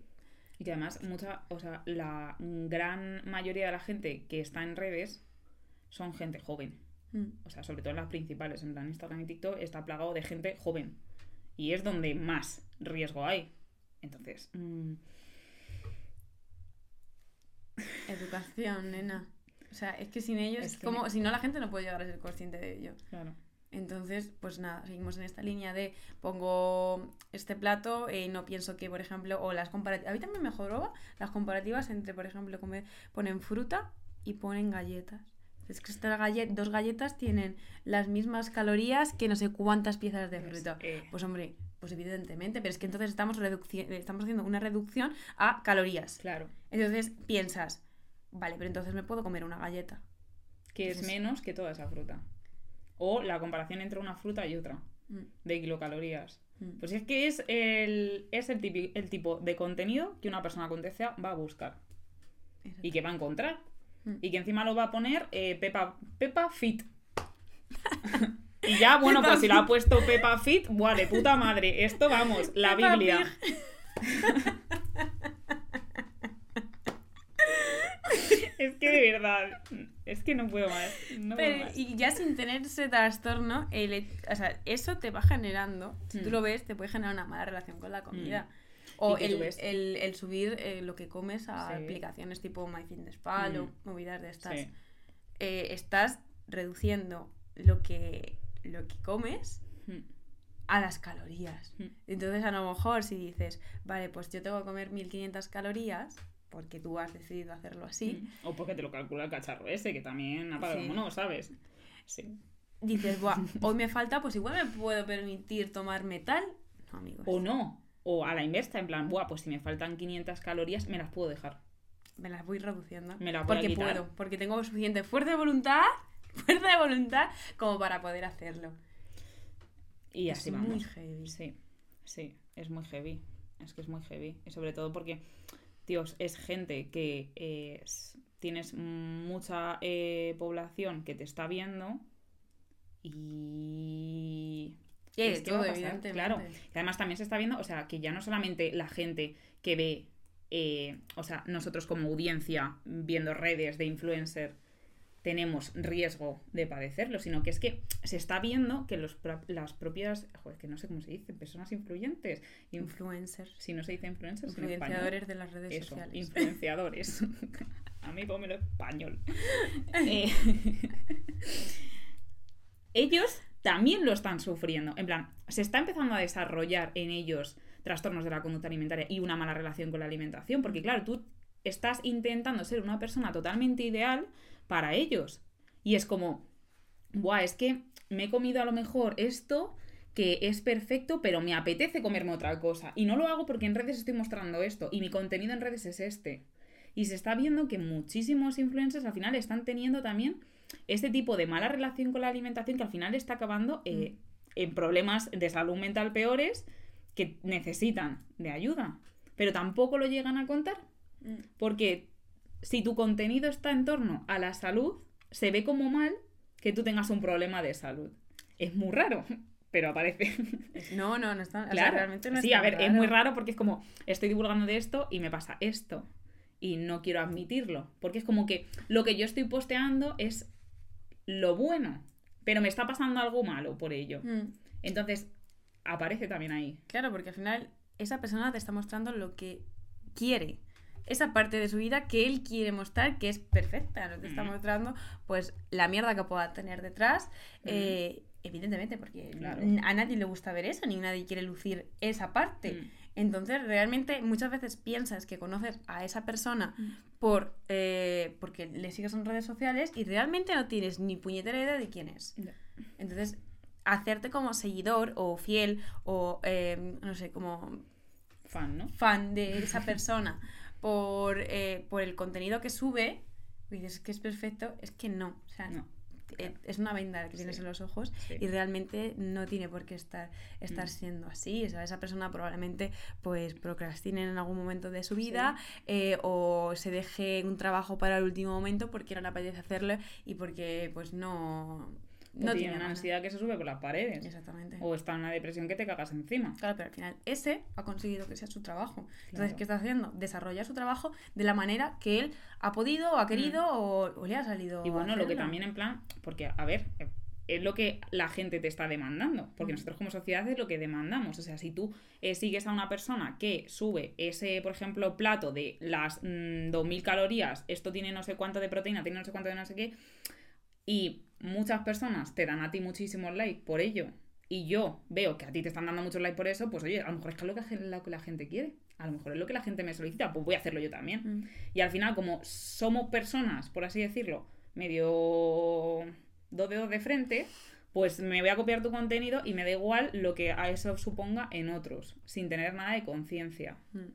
Y que además mucha, o sea, la gran mayoría de la gente que está en redes son gente joven. O sea, sobre todo en las principales, en plan Instagram y TikTok, está plagado de gente joven y es donde más riesgo hay. Entonces... Mm. Educación, nena. O sea, es que sin ellos, es como si no la gente no puede llegar a ser consciente de ello. Claro. Entonces, pues nada, seguimos en esta línea de pongo este plato y no pienso que, por ejemplo, o las comparativas. A mí también me mejoró las comparativas entre, por ejemplo, comer, ponen fruta y ponen galletas. Es que estas dos galletas tienen las mismas calorías que no sé cuántas piezas de fruta. Eh. Pues hombre, pues evidentemente, pero es que entonces estamos, estamos haciendo una reducción a calorías. Claro. Entonces piensas, vale, pero entonces me puedo comer una galleta. Que es menos que toda esa fruta. O la comparación entre una fruta y otra, mm. de kilocalorías. Mm. Pues es que es el, es el, el tipo de contenido que una persona con TCA va a buscar. Y que va a encontrar. Mm. Y que encima lo va a poner eh, Pepa, Pepa Fit. y ya, bueno, pues si lo ha puesto Pepa Fit, ¡buah, de puta madre! Esto, vamos, la Biblia. es que de verdad, es que no puedo más. Y ya sin tener ese trastorno, el, o sea, eso te va generando, si tú mm. lo ves, te puede generar una mala relación con la comida. Mm. O el, subir eh, lo que comes a aplicaciones tipo MyFitnessPal o mm. movidas de estas. Eh, estás reduciendo lo que, lo que comes mm. a las calorías. Mm. Entonces, a lo mejor si dices, vale, pues yo tengo que comer 1500 calorías, porque tú has decidido hacerlo así. O porque te lo calcula el cacharro ese, que también apaga sí. no, ¿sabes? Sí. Dices, Buah, hoy me falta, pues igual me puedo permitir tomar metal. No, amigos. O no, o a la inversa, en plan, Buah, pues si me faltan 500 calorías, me las puedo dejar. Me las voy reduciendo. Me las voy porque puedo, porque tengo suficiente fuerza de voluntad, fuerza de voluntad como para poder hacerlo. Y así es muy heavy. Sí, sí, es muy heavy. Es que es muy heavy. Y sobre todo porque, tíos, es gente que eh, tienes mucha eh, población que te está viendo y es todo. Claro. además también se está viendo, o sea, que ya no solamente la gente que ve, eh, o sea, nosotros como audiencia viendo redes de influencer tenemos riesgo de padecerlo, sino que es que se está viendo que los, las propias, joder, que no sé cómo se dice, personas influyentes. Influencers. Si no se dice influencers. Influenciadores de las redes sociales. Influenciadores. A mí pómelo español. Eh, ellos también lo están sufriendo. En plan, se está empezando a desarrollar en ellos trastornos de la conducta alimentaria y una mala relación con la alimentación, porque claro, tú estás intentando ser una persona totalmente ideal para ellos. Y es como, buah, es que me he comido a lo mejor esto que es perfecto, pero me apetece comerme otra cosa. Y no lo hago porque en redes estoy mostrando esto y mi contenido en redes es este. Y se está viendo que muchísimos influencers al final están teniendo también este tipo de mala relación con la alimentación que al final está acabando eh, mm. en problemas de salud mental peores que necesitan de ayuda. Pero tampoco lo llegan a contar. Mm. Porque si tu contenido está en torno a la salud, se ve como mal que tú tengas un problema de salud. Es muy raro, pero aparece. No, no, no está. Claro. realmente no sí, a ver, es muy raro porque es como, estoy divulgando de esto y me pasa esto. Y no quiero admitirlo. Porque es como que lo que yo estoy posteando es lo bueno, pero me está pasando algo malo por ello. Mm. Entonces, aparece también ahí. Claro, porque al final esa persona te está mostrando lo que quiere. Esa parte de su vida que él quiere mostrar que es perfecta. Nos te está mostrando, pues, la mierda que pueda tener detrás. Eh, evidentemente, porque a nadie le gusta ver eso, ni nadie quiere lucir esa parte. Entonces, realmente muchas veces piensas que conoces a esa persona mm. por eh, porque le sigues en redes sociales y realmente no tienes ni puñetera idea de quién es. Entonces, hacerte como seguidor o fiel o, em, no sé, como... Fan, ¿no? Fan de esa persona por, eh, por el contenido que sube, y dices que es perfecto, es que no. O sea, no. Eh, es una venda que tienes en los ojos y realmente no tiene por qué estar, estar mm. siendo así. O sea, esa persona probablemente pues procrastine en algún momento de su vida eh, o se deje un trabajo para el último momento porque no le apetece hacerlo y porque pues no, no tiene una ansiedad que se sube por las paredes. Exactamente. O está en una depresión que te cagas encima. Claro, pero al final ese ha conseguido que sea su trabajo. Entonces, ¿qué está haciendo? Desarrollar su trabajo de la manera que él ha podido o ha querido mm. o, le ha salido. Y bueno, lo que también en plan, porque, a ver, es lo que la gente te está demandando, porque mm. nosotros como sociedad es lo que demandamos. O sea, si tú eh, sigues a una persona que sube ese, por ejemplo, plato de las 2.000 mm, calorías, esto tiene no sé cuánto de proteína, tiene no sé cuánto de no sé qué, y muchas personas te dan a ti muchísimos likes por ello y yo veo que a ti te están dando muchos likes por eso, pues oye, a lo mejor es que es lo que la gente quiere. A lo mejor es lo que la gente me solicita, pues voy a hacerlo yo también. Mm. Y al final, como somos personas, por así decirlo, medio dos dedos de frente, pues me voy a copiar tu contenido y me da igual lo que a eso suponga en otros, sin tener nada de conciencia. Mm.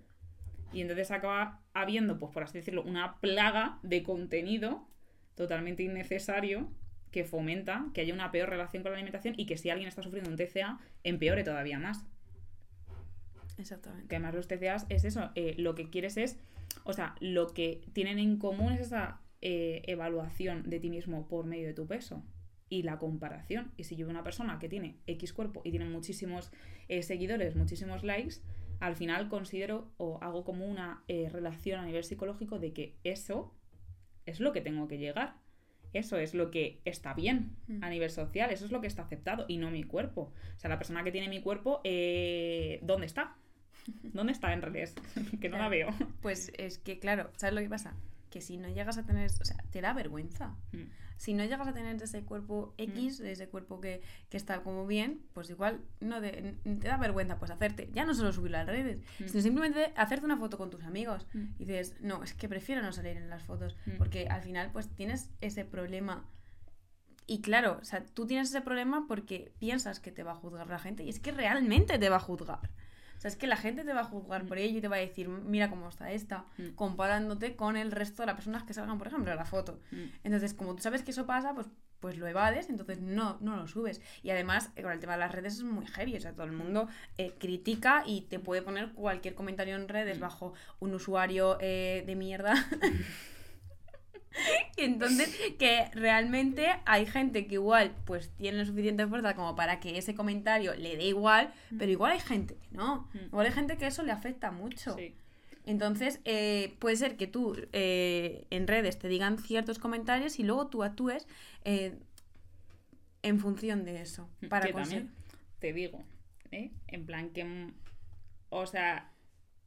Y entonces acaba habiendo, pues por así decirlo, una plaga de contenido totalmente innecesario que fomenta que haya una peor relación con la alimentación y que si alguien está sufriendo un TCA, empeore todavía más. Exactamente. Que además los TCAs es eso, eh, lo que quieres es, o sea, lo que tienen en común es esa eh, evaluación de ti mismo por medio de tu peso y la comparación. Y si yo veo una persona que tiene X cuerpo y tiene muchísimos eh, seguidores, muchísimos likes, al final considero o hago como una relación a nivel psicológico de que eso es lo que tengo que llegar. Eso es lo que está bien a nivel social, eso es lo que está aceptado y no mi cuerpo. O sea, la persona que tiene mi cuerpo, eh, ¿dónde está? ¿Dónde está en realidad? que no la veo. Pues es que, claro, ¿sabes lo que pasa? Que si no llegas a tener, o sea, te da vergüenza. Mm si no llegas a tener ese cuerpo X, ese cuerpo que, está como bien, pues igual no te da vergüenza pues hacerte, ya no solo subirlo a las redes, sino simplemente hacerte una foto con tus amigos. Y dices, no, es que prefiero no salir en las fotos, porque al final pues tienes ese problema. Y claro, o sea, tú tienes ese problema porque piensas que te va a juzgar la gente y es que realmente te va a juzgar. O sea, es que la gente te va a juzgar por ello y te va a decir, mira cómo está esta, mm. comparándote con el resto de las personas que salgan, por ejemplo, en la foto. Mm. Entonces, como tú sabes que eso pasa, pues pues lo evades, entonces no, no lo subes. Y además, con el tema de las redes es muy heavy, o sea, todo el mundo eh, critica y te puede poner cualquier comentario en redes mm. bajo un usuario eh, de mierda. Entonces, que realmente hay gente que igual pues tiene suficiente fuerza como para que ese comentario le dé igual, mm. pero igual hay gente que no. Mm. Igual hay gente que eso le afecta mucho. Entonces, eh, puede ser que tú eh, en redes te digan ciertos comentarios y luego tú actúes eh, en función de eso. Mm, para que también te digo, en plan que, o sea,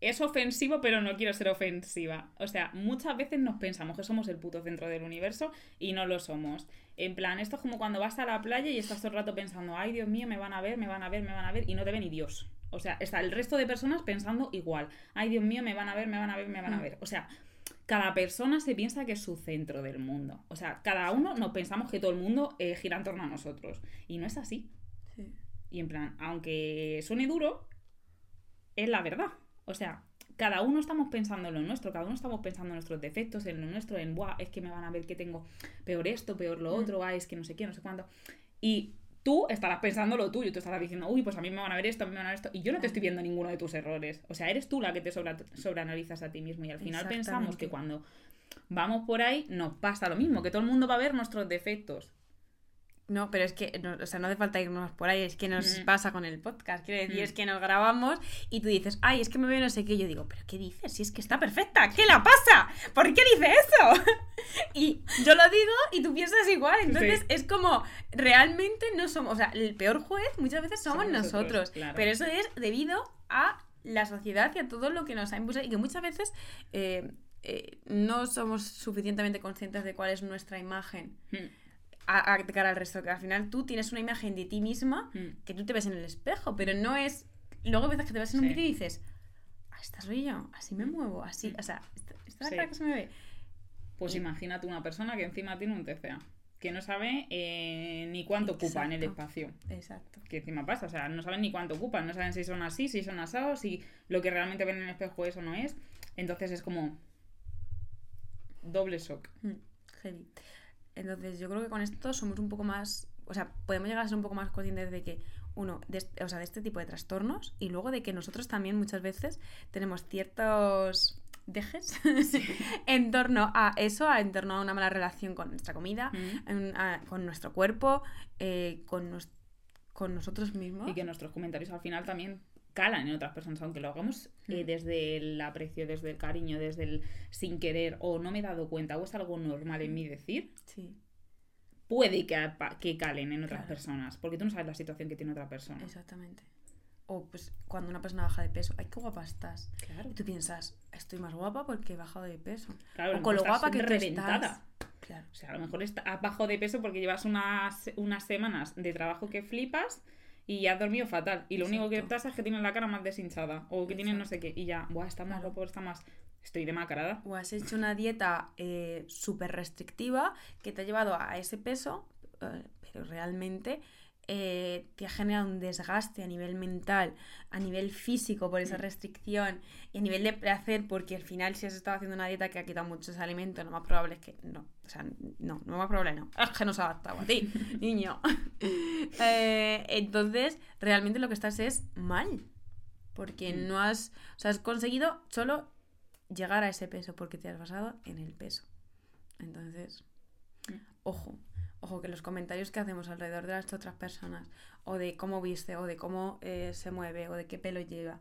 es ofensivo, pero no quiero ser ofensiva. O sea, muchas veces nos pensamos que somos el puto centro del universo y no lo somos. En plan, esto es como cuando vas a la playa y estás todo el rato pensando, ay Dios mío, me van a ver, me van a ver, me van a ver, y no te ve ni Dios. O sea, está el resto de personas pensando igual, ay Dios mío, me van a ver, me van a ver, me van a ver. O sea, cada persona se piensa que es su centro del mundo. O sea, cada uno nos pensamos que todo el mundo eh, gira en torno a nosotros. Y no es así. Y en plan, aunque suene duro, es la verdad. O sea, cada uno estamos pensando en lo nuestro, cada uno estamos pensando en nuestros defectos, en lo nuestro, en, Buah, es que me van a ver que tengo peor esto, peor lo mm. otro, ah, es que no sé qué, no sé cuánto. Y tú estarás pensando lo tuyo, tú estarás diciendo, uy, pues a mí me van a ver esto, a mí me van a ver esto, y yo no te estoy viendo ninguno de tus errores. O sea, eres tú la que te sobra, sobreanalizas a ti mismo y al final pensamos que cuando vamos por ahí nos pasa lo mismo, que todo el mundo va a ver nuestros defectos. No, pero es que, no, o sea, no hace falta irnos por ahí, es que nos mm. pasa con el podcast. Quiero decir, es mm. que nos grabamos y tú dices, ay, es que me veo no sé qué. Yo digo, ¿pero qué dices? Si es que está perfecta, ¿qué la pasa? ¿Por qué dice eso? y yo lo digo y tú piensas igual. Entonces es como, realmente no somos, o sea, el peor juez muchas veces somos, nosotros. Pero eso es debido a la sociedad y a todo lo que nos ha impuesto y que muchas veces eh, eh, no somos suficientemente conscientes de cuál es nuestra imagen. Mm a, cara al resto, que al final tú tienes una imagen de ti misma mm. que tú te ves en el espejo, pero no es... Luego veces que te ves en un vídeo y dices, ah, esta soy yo, así me muevo, así, mm. o sea, esta, es la cara que se me ve. Pues imagínate una persona que encima tiene un TCA, que no sabe eh, ni cuánto ocupa en el espacio. Exacto. Que encima pasa, o sea, no saben ni cuánto ocupan, no saben si son así, si son asados, si lo que realmente ven en el espejo es o no es. Entonces es como doble shock. Mm. Entonces yo creo que con esto somos un poco más, o sea, podemos llegar a ser un poco más conscientes de que, uno, de, o sea, de este tipo de trastornos y luego de que nosotros también muchas veces tenemos ciertos dejes en torno a eso, en torno a una mala relación con nuestra comida, mm. con nuestro cuerpo, eh, con, con nosotros mismos. Y que nuestros comentarios al final también calan en otras personas, aunque lo hagamos eh, desde el aprecio, desde el cariño, desde el sin querer, o no me he dado cuenta, o es algo normal en mí decir, sí. puede que, que calen en otras personas, porque tú no sabes la situación que tiene otra persona. Exactamente. O pues cuando una persona baja de peso, ay, qué guapa estás. Claro. Y tú piensas, estoy más guapa porque he bajado de peso. Claro, o con lo guapa que reventada. Claro. O sea, a lo mejor has bajado de peso porque llevas unas, unas semanas de trabajo que flipas y has dormido fatal. Y lo único que pasa es que tienes la cara más deshinchada o que tienes no sé qué. Y ya, Buah, está más guapo, está más. Estoy demacrada. O has hecho una dieta eh, súper restrictiva que te ha llevado a ese peso, eh, pero realmente eh, te ha generado un desgaste a nivel mental, a nivel físico por esa mm. restricción y a nivel de placer, porque al final si has estado haciendo una dieta que ha quitado muchos alimentos, lo más probable es que no. O sea, no, lo más probable no. Es que no se ha adaptado a ti, niño. Eh, entonces, realmente lo que estás es mal. Porque mm. no has, o sea, has conseguido solo llegar a ese peso porque te has basado en el peso. Entonces, mm. ojo, ojo, que los comentarios que hacemos alrededor de las otras personas, o de cómo viste, o de cómo eh, se mueve, o de qué pelo lleva.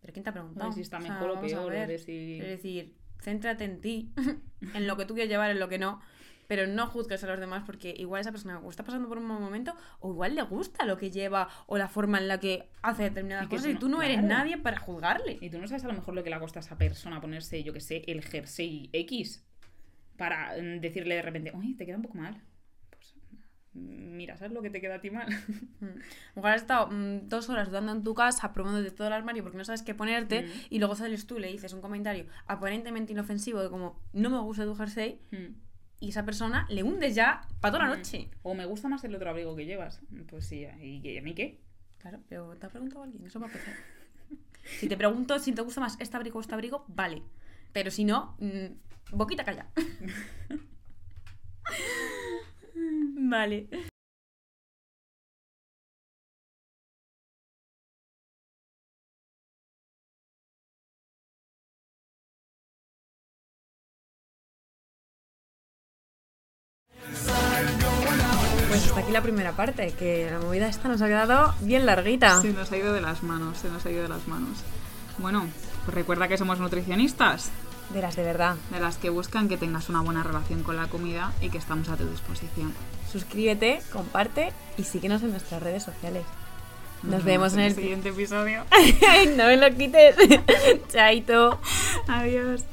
¿Pero quién te ha preguntado? si está mejor o, peor, Es decir, céntrate en ti, en lo que tú quieres llevar, en lo que no, pero no juzgues a los demás porque igual esa persona está pasando por un mal momento o igual le gusta lo que lleva o la forma en la que hace determinadas cosas y tú no eres nadie para juzgarle. Y tú no sabes a lo mejor lo que le ha costado a esa persona ponerse, yo que sé, el jersey X para mm, decirle de repente, uy, te queda un poco mal mira, ¿sabes lo que te queda a ti mal? Mm. has estado mm, dos horas dudando en tu casa, probando de todo el armario porque no sabes qué ponerte, mm. y luego sales tú, le dices un comentario aparentemente inofensivo de como, no me gusta tu jersey, y esa persona le hundes ya para toda la noche. O me gusta más el otro abrigo que llevas. Pues sí, ¿y a mí qué? Claro, pero te ha preguntado alguien, eso va a empezar. si te pregunto si te gusta más este abrigo o este abrigo, vale. Pero si no, boquita calla. Vale. Pues hasta aquí la primera parte, que la movida esta nos ha quedado bien larguita. Se nos ha ido de las manos, se nos ha ido de las manos. Bueno, pues recuerda que somos nutricionistas. De las de verdad. De las que buscan que tengas una buena relación con la comida y que estamos a tu disposición suscríbete, comparte y síguenos en nuestras redes sociales. Nos vemos en el siguiente episodio. no me lo quites. Chaito. Adiós.